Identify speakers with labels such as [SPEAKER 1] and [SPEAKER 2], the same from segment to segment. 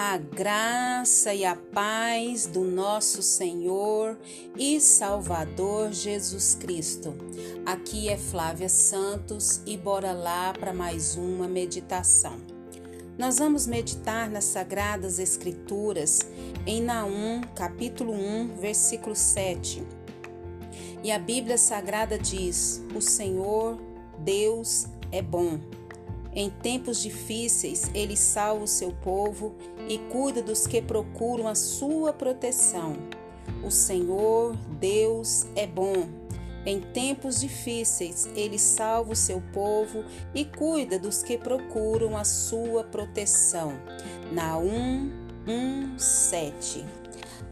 [SPEAKER 1] A graça e a paz do nosso Senhor e Salvador Jesus Cristo. Aqui é Flávia Santos e bora lá para mais uma meditação. Nós vamos meditar nas Sagradas Escrituras em Naum, capítulo 1, versículo 7. E a Bíblia Sagrada diz: O Senhor, Deus, é bom em tempos difíceis, ele salva o seu povo e cuida dos que procuram a sua proteção. O Senhor, Deus, é bom. Em tempos difíceis, ele salva o seu povo e cuida dos que procuram a sua proteção. Naum 1, 7.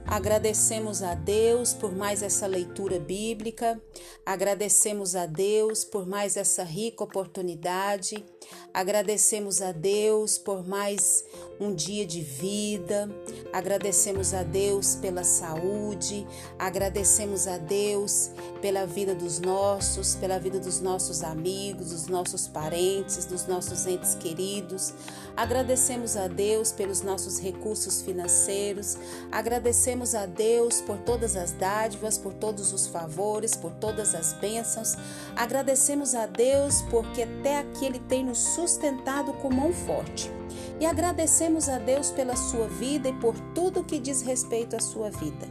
[SPEAKER 1] Agradecemos a Deus por mais essa leitura bíblica, agradecemos a Deus por mais essa rica oportunidade, agradecemos a Deus por mais um dia de vida, agradecemos a Deus pela saúde, agradecemos a Deus pela vida dos nossos, pela vida dos nossos amigos, dos nossos parentes, dos nossos entes queridos, agradecemos a Deus pelos nossos recursos financeiros, agradecemos a Deus por todas as dádivas, por todos os favores, por todas as bênçãos. Agradecemos a Deus porque até aqui Ele tem nos sustentado com mão forte. E agradecemos a Deus pela sua vida e por tudo que diz respeito à sua vida.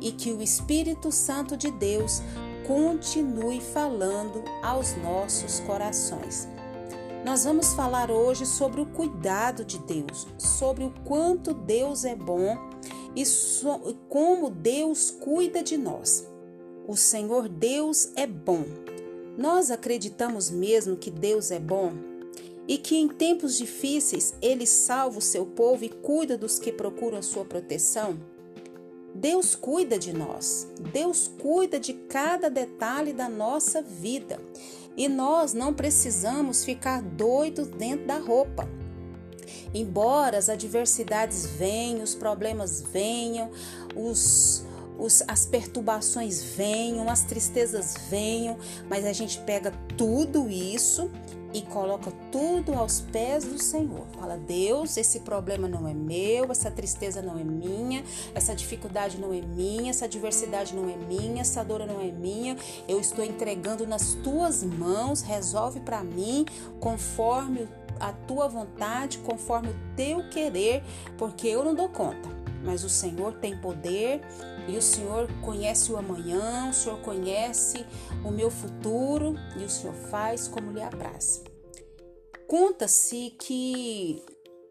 [SPEAKER 1] E que o Espírito Santo de Deus continue falando aos nossos corações. Nós vamos falar hoje sobre o cuidado de Deus, sobre o quanto Deus é bom e so, como Deus cuida de nós. O Senhor Deus é bom. Nós acreditamos mesmo que Deus é bom e que em tempos difíceis ele salva o seu povo e cuida dos que procuram a sua proteção? Deus cuida de nós, Deus cuida de cada detalhe da nossa vida e nós não precisamos ficar doidos dentro da roupa. Embora as adversidades venham, os problemas venham, os, os, as perturbações venham, as tristezas venham, mas a gente pega tudo isso e coloca tudo aos pés do Senhor. Fala, Deus, esse problema não é meu, essa tristeza não é minha, essa dificuldade não é minha, essa adversidade não é minha, essa dor não é minha. Eu estou entregando nas tuas mãos, resolve para mim conforme a tua vontade, conforme o teu querer, porque eu não dou conta. Mas o Senhor tem poder e o Senhor conhece o amanhã, o Senhor conhece o meu futuro e o Senhor faz como lhe apraz. Conta-se que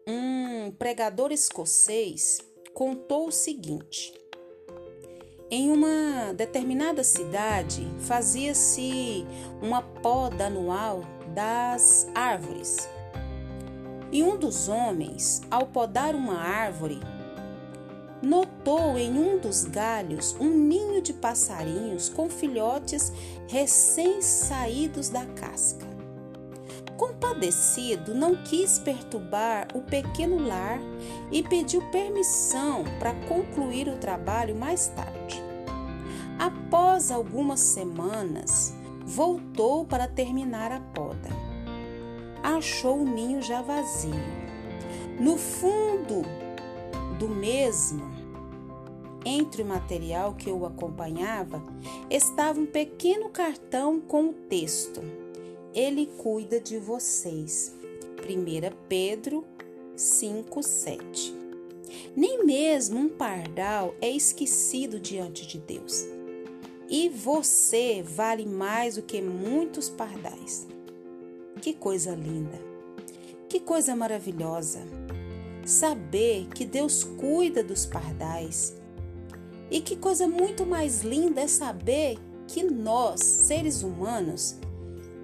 [SPEAKER 1] um pregador escocês contou o seguinte: em uma determinada cidade fazia-se uma poda anual das árvores e um dos homens, ao podar uma árvore, notou em um dos galhos um ninho de passarinhos com filhotes recém-saídos da casca. Compadecido, não quis perturbar o pequeno lar e pediu permissão para concluir o trabalho mais tarde. Após algumas semanas, voltou para terminar a poda achou o ninho já vazio. No fundo do mesmo, entre o material que o acompanhava, estava um pequeno cartão com o texto: Ele cuida de vocês. 1 Pedro 5:7. Nem mesmo um pardal é esquecido diante de Deus. E você vale mais do que muitos pardais. Que coisa linda! Que coisa maravilhosa! Saber que Deus cuida dos pardais. E que coisa muito mais linda é saber que nós, seres humanos,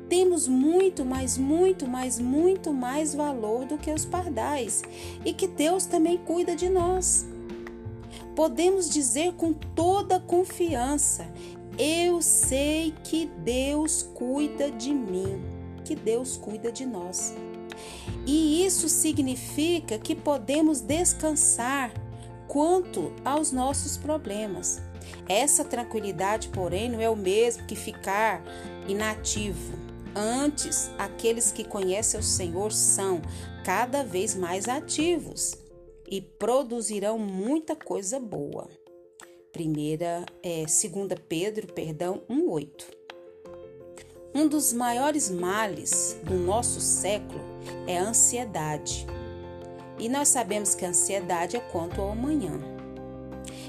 [SPEAKER 1] temos muito mais, muito mais, muito mais valor do que os pardais e que Deus também cuida de nós. Podemos dizer com toda confiança: Eu sei que Deus cuida de mim que Deus cuida de nós. E isso significa que podemos descansar quanto aos nossos problemas. Essa tranquilidade, porém, não é o mesmo que ficar inativo. Antes, aqueles que conhecem o Senhor são cada vez mais ativos. e produzirão muita coisa boa. Primeira é segunda Pedro, perdão, 1:8. Um dos maiores males do nosso século é a ansiedade. E nós sabemos que a ansiedade é quanto ao amanhã.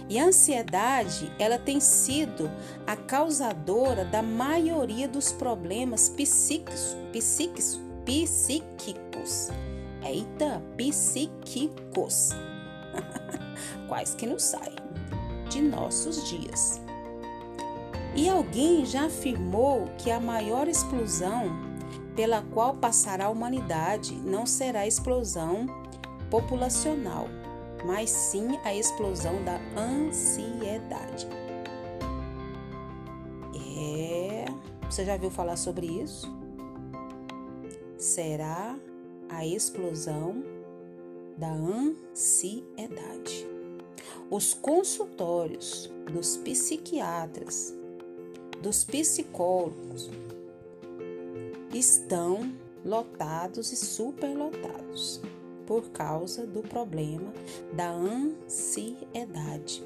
[SPEAKER 1] E a ansiedade, ela tem sido a causadora da maioria dos problemas psíquicos, psíquicos, psíquicos. Eita, psíquicos. Quais que não saem de nossos dias. E alguém já afirmou que a maior explosão pela qual passará a humanidade não será a explosão populacional, mas sim a explosão da ansiedade. É, você já viu falar sobre isso? Será a explosão da ansiedade. Os consultórios dos psiquiatras, dos psicólogos estão lotados e superlotados por causa do problema da ansiedade,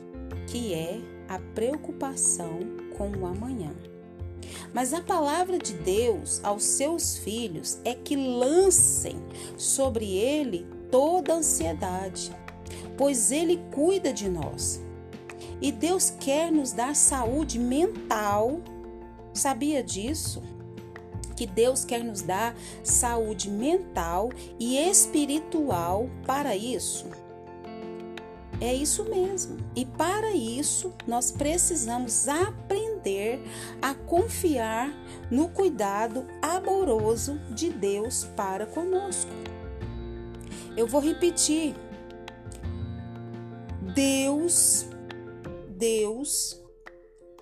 [SPEAKER 1] que é a preocupação com o amanhã. Mas a palavra de Deus aos seus filhos é que lancem sobre ele toda ansiedade, pois ele cuida de nós. E Deus quer nos dar saúde mental. Sabia disso? que Deus quer nos dar saúde mental e espiritual para isso? É isso mesmo. E para isso, nós precisamos aprender a confiar no cuidado amoroso de Deus para conosco. Eu vou repetir. Deus, Deus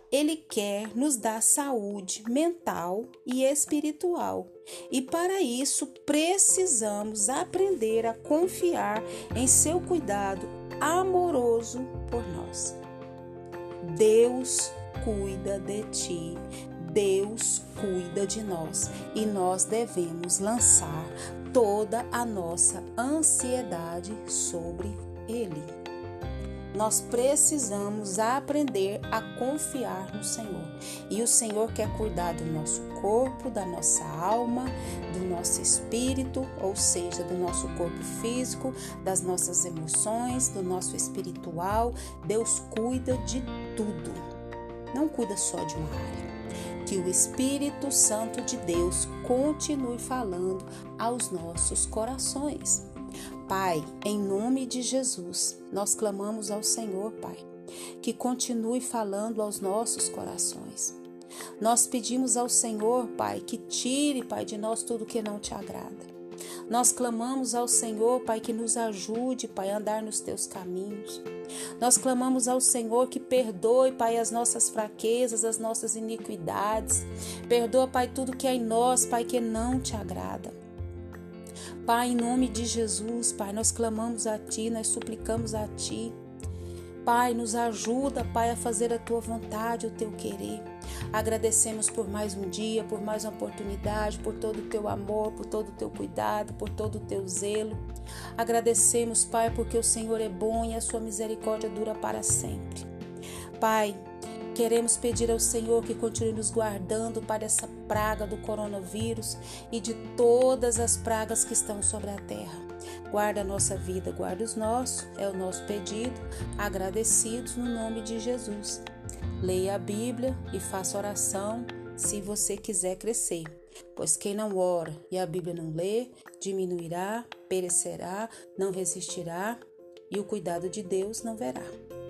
[SPEAKER 1] ele quer nos dar saúde mental e espiritual. E para isso precisamos aprender a confiar em seu cuidado amoroso por nós. Deus cuida de ti, Deus cuida de nós e nós devemos lançar toda a nossa ansiedade sobre Ele. Nós precisamos aprender a confiar no Senhor. E o Senhor quer cuidar do nosso corpo, da nossa alma, do nosso espírito, ou seja, do nosso corpo físico, das nossas emoções, do nosso espiritual. Deus cuida de tudo. Não cuida só de uma área que o Espírito Santo de Deus continue falando aos nossos corações. Pai, em nome de Jesus, nós clamamos ao Senhor, Pai, que continue falando aos nossos corações. Nós pedimos ao Senhor, Pai, que tire, Pai, de nós tudo que não te agrada. Nós clamamos ao Senhor, Pai, que nos ajude, Pai, a andar nos teus caminhos. Nós clamamos ao Senhor que perdoe, Pai, as nossas fraquezas, as nossas iniquidades. Perdoa, Pai, tudo que é em nós, Pai, que não te agrada. Pai, em nome de Jesus, Pai, nós clamamos a Ti, nós suplicamos a Ti. Pai, nos ajuda, Pai, a fazer a Tua vontade, o Teu querer. Agradecemos por mais um dia, por mais uma oportunidade, por todo o Teu amor, por todo o Teu cuidado, por todo o Teu zelo. Agradecemos, Pai, porque o Senhor é bom e a Sua misericórdia dura para sempre. Pai, Queremos pedir ao Senhor que continue nos guardando para essa praga do coronavírus e de todas as pragas que estão sobre a terra. Guarda a nossa vida, guarda os nossos, é o nosso pedido, agradecidos no nome de Jesus. Leia a Bíblia e faça oração se você quiser crescer. Pois quem não ora e a Bíblia não lê, diminuirá, perecerá, não resistirá e o cuidado de Deus não verá.